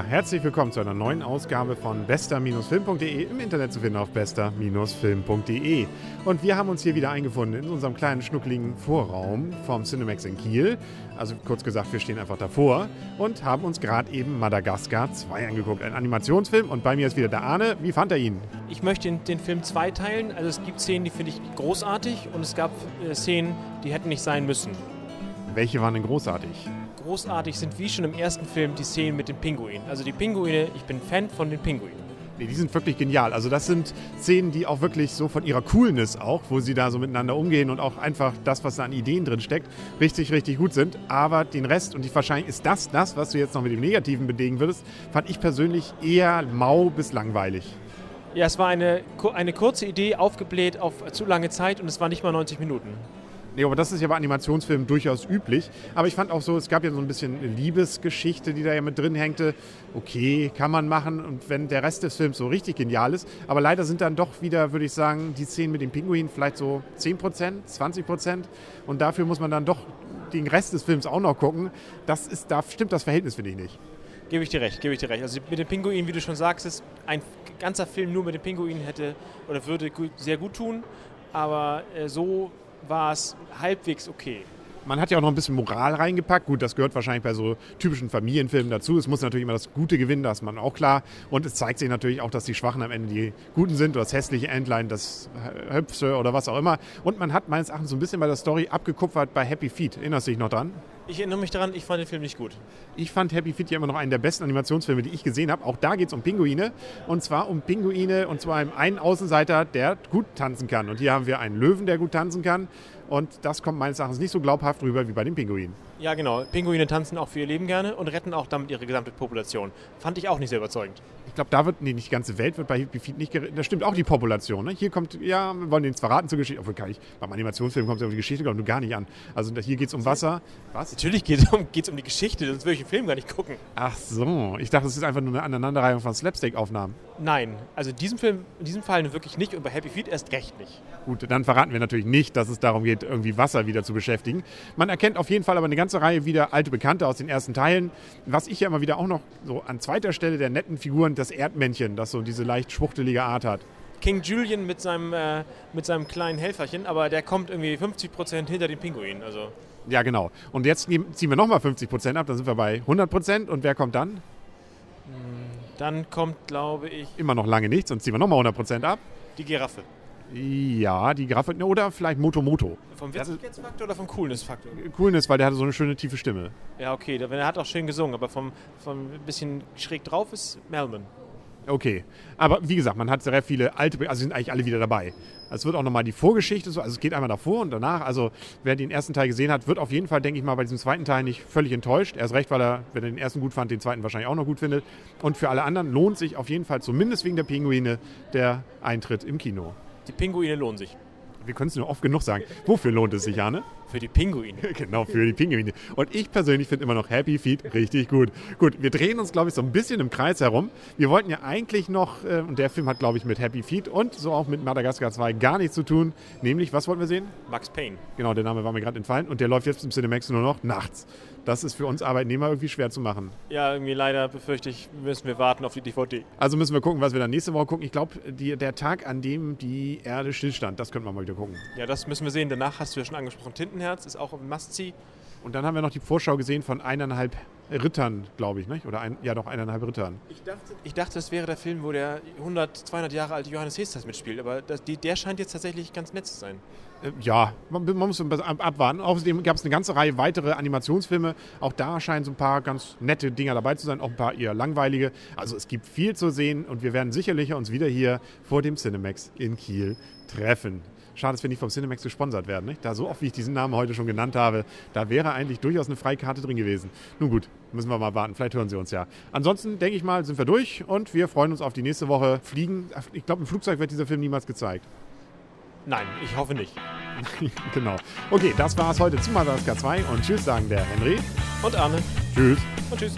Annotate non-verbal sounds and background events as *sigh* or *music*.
Herzlich willkommen zu einer neuen Ausgabe von bester-film.de im Internet zu finden auf bester-film.de. Und wir haben uns hier wieder eingefunden in unserem kleinen schnuckligen Vorraum vom Cinemax in Kiel. Also kurz gesagt, wir stehen einfach davor und haben uns gerade eben Madagaskar 2 angeguckt, ein Animationsfilm. Und bei mir ist wieder der Arne. Wie fand er ihn? Ich möchte den, den Film zweiteilen. Also es gibt Szenen, die finde ich großartig und es gab äh, Szenen, die hätten nicht sein müssen. Welche waren denn großartig? Großartig sind wie schon im ersten Film die Szenen mit den Pinguinen. Also die Pinguine, ich bin Fan von den Pinguinen. Nee, die sind wirklich genial. Also das sind Szenen, die auch wirklich so von ihrer Coolness auch, wo sie da so miteinander umgehen und auch einfach das, was da an Ideen drin steckt, richtig, richtig gut sind. Aber den Rest, und wahrscheinlich ist das das, was du jetzt noch mit dem Negativen belegen würdest, fand ich persönlich eher mau bis langweilig. Ja, es war eine, eine kurze Idee, aufgebläht auf zu lange Zeit und es war nicht mal 90 Minuten. Nee, aber das ist ja bei Animationsfilmen durchaus üblich. Aber ich fand auch so, es gab ja so ein bisschen Liebesgeschichte, die da ja mit drin hängte. Okay, kann man machen. Und wenn der Rest des Films so richtig genial ist. Aber leider sind dann doch wieder, würde ich sagen, die Szenen mit dem Pinguin vielleicht so 10% 20% Und dafür muss man dann doch den Rest des Films auch noch gucken. Das ist, da stimmt das Verhältnis, finde ich nicht. Gebe ich dir recht, gebe ich dir recht. Also mit dem Pinguin, wie du schon sagst, ist ein ganzer Film nur mit dem Pinguin hätte oder würde sehr gut tun. Aber äh, so war es halbwegs okay. Man hat ja auch noch ein bisschen Moral reingepackt. Gut, das gehört wahrscheinlich bei so typischen Familienfilmen dazu. Es muss natürlich immer das Gute gewinnen, das ist man auch klar. Und es zeigt sich natürlich auch, dass die Schwachen am Ende die Guten sind, oder das hässliche Entlein, das Höpfe oder was auch immer. Und man hat meines Erachtens so ein bisschen bei der Story abgekupfert bei Happy Feet. Erinnerst du dich noch dran? Ich erinnere mich daran, ich fand den Film nicht gut. Ich fand Happy Feet ja immer noch einen der besten Animationsfilme, die ich gesehen habe. Auch da geht es um Pinguine. Und zwar um Pinguine und zwar einen Außenseiter, der gut tanzen kann. Und hier haben wir einen Löwen, der gut tanzen kann. Und das kommt meines Erachtens nicht so glaubhaft rüber wie bei den Pinguinen. Ja, genau. Pinguine tanzen auch für ihr Leben gerne und retten auch damit ihre gesamte Population. Fand ich auch nicht sehr überzeugend. Ich glaube, da wird, nee, nicht die ganze Welt wird bei Happy Feet nicht gerettet. Da stimmt auch die Population. Ne? Hier kommt, ja, wir wollen den zwar raten zur Geschichte, obwohl kann ich, beim Animationsfilm kommt es auf die Geschichte, glaube ich, gar nicht an. Also hier geht es um Wasser. Was? Natürlich geht es um, um die Geschichte, sonst würde ich den Film gar nicht gucken. Ach so, ich dachte, es ist einfach nur eine Aneinanderreihung von Slapstick-Aufnahmen. Nein, also in diesem Film, in diesem Fall wirklich nicht und bei Happy Feet erst recht nicht. Gut, dann verraten wir natürlich nicht, dass es darum geht, irgendwie Wasser wieder zu beschäftigen. Man erkennt auf jeden Fall aber eine ganze Reihe wieder alte Bekannte aus den ersten Teilen. Was ich ja immer wieder auch noch so an zweiter Stelle der netten Figuren, das Erdmännchen, das so diese leicht schwuchtelige Art hat. King Julian mit seinem, äh, mit seinem kleinen Helferchen, aber der kommt irgendwie 50 Prozent hinter den Pinguinen. Also. Ja, genau. Und jetzt ziehen wir nochmal 50 Prozent ab, dann sind wir bei 100 Prozent. Und wer kommt dann? Dann kommt, glaube ich. Immer noch lange nichts und ziehen wir nochmal 100 Prozent ab. Die Giraffe. Ja, die Giraffe. Oder vielleicht Moto Moto. Vom Witzigkeitsfaktor oder vom Coolness-Faktor? Coolness, weil der hatte so eine schöne tiefe Stimme. Ja, okay. Er hat auch schön gesungen, aber vom, vom bisschen schräg drauf ist Melman. Okay. Aber wie gesagt, man hat sehr viele alte, also sind eigentlich alle wieder dabei. Es wird auch nochmal die Vorgeschichte so, also es geht einmal davor und danach. Also wer den ersten Teil gesehen hat, wird auf jeden Fall, denke ich mal, bei diesem zweiten Teil nicht völlig enttäuscht. Erst recht, weil er, wenn er den ersten gut fand, den zweiten wahrscheinlich auch noch gut findet. Und für alle anderen lohnt sich auf jeden Fall, zumindest wegen der Pinguine, der Eintritt im Kino. Die Pinguine lohnen sich. Wir können es nur oft genug sagen. Wofür lohnt es sich, Arne? Für die Pinguine. *laughs* genau, für die Pinguine. Und ich persönlich finde immer noch Happy Feet richtig gut. Gut, wir drehen uns, glaube ich, so ein bisschen im Kreis herum. Wir wollten ja eigentlich noch, äh, und der Film hat, glaube ich, mit Happy Feet und so auch mit Madagaskar 2 gar nichts zu tun. Nämlich, was wollten wir sehen? Max Payne. Genau, der Name war mir gerade entfallen. Und der läuft jetzt im Cinemax nur noch nachts. Das ist für uns Arbeitnehmer irgendwie schwer zu machen. Ja, irgendwie leider befürchte ich, müssen wir warten auf die DVD. Also müssen wir gucken, was wir dann nächste Woche gucken. Ich glaube, der Tag, an dem die Erde stillstand, das könnten wir mal wieder gucken. Ja, das müssen wir sehen. Danach hast du ja schon angesprochen, Tintenherz ist auch im Must-See. Und dann haben wir noch die Vorschau gesehen von eineinhalb Rittern, glaube ich, nicht? Oder ein, ja, doch eineinhalb Rittern. Ich dachte, ich dachte, das wäre der Film, wo der 100, 200 Jahre alte Johannes Hestas mitspielt. Aber das, die, der scheint jetzt tatsächlich ganz nett zu sein. Äh, ja, man, man muss abwarten. Außerdem gab es eine ganze Reihe weitere Animationsfilme. Auch da scheinen so ein paar ganz nette Dinger dabei zu sein, auch ein paar eher langweilige. Also es gibt viel zu sehen und wir werden sicherlich uns wieder hier vor dem Cinemax in Kiel treffen. Schade, dass wir nicht vom Cinemax gesponsert werden. Nicht? Da so oft, wie ich diesen Namen heute schon genannt habe, da wäre eigentlich durchaus eine Freikarte drin gewesen. Nun gut, müssen wir mal warten. Vielleicht hören Sie uns ja. Ansonsten, denke ich mal, sind wir durch und wir freuen uns auf die nächste Woche. Fliegen. Ich glaube, im Flugzeug wird dieser Film niemals gezeigt. Nein, ich hoffe nicht. *laughs* genau. Okay, das war es heute zu Madagaskar 2 und tschüss sagen der Henry. Und Arne. Tschüss. Und tschüss.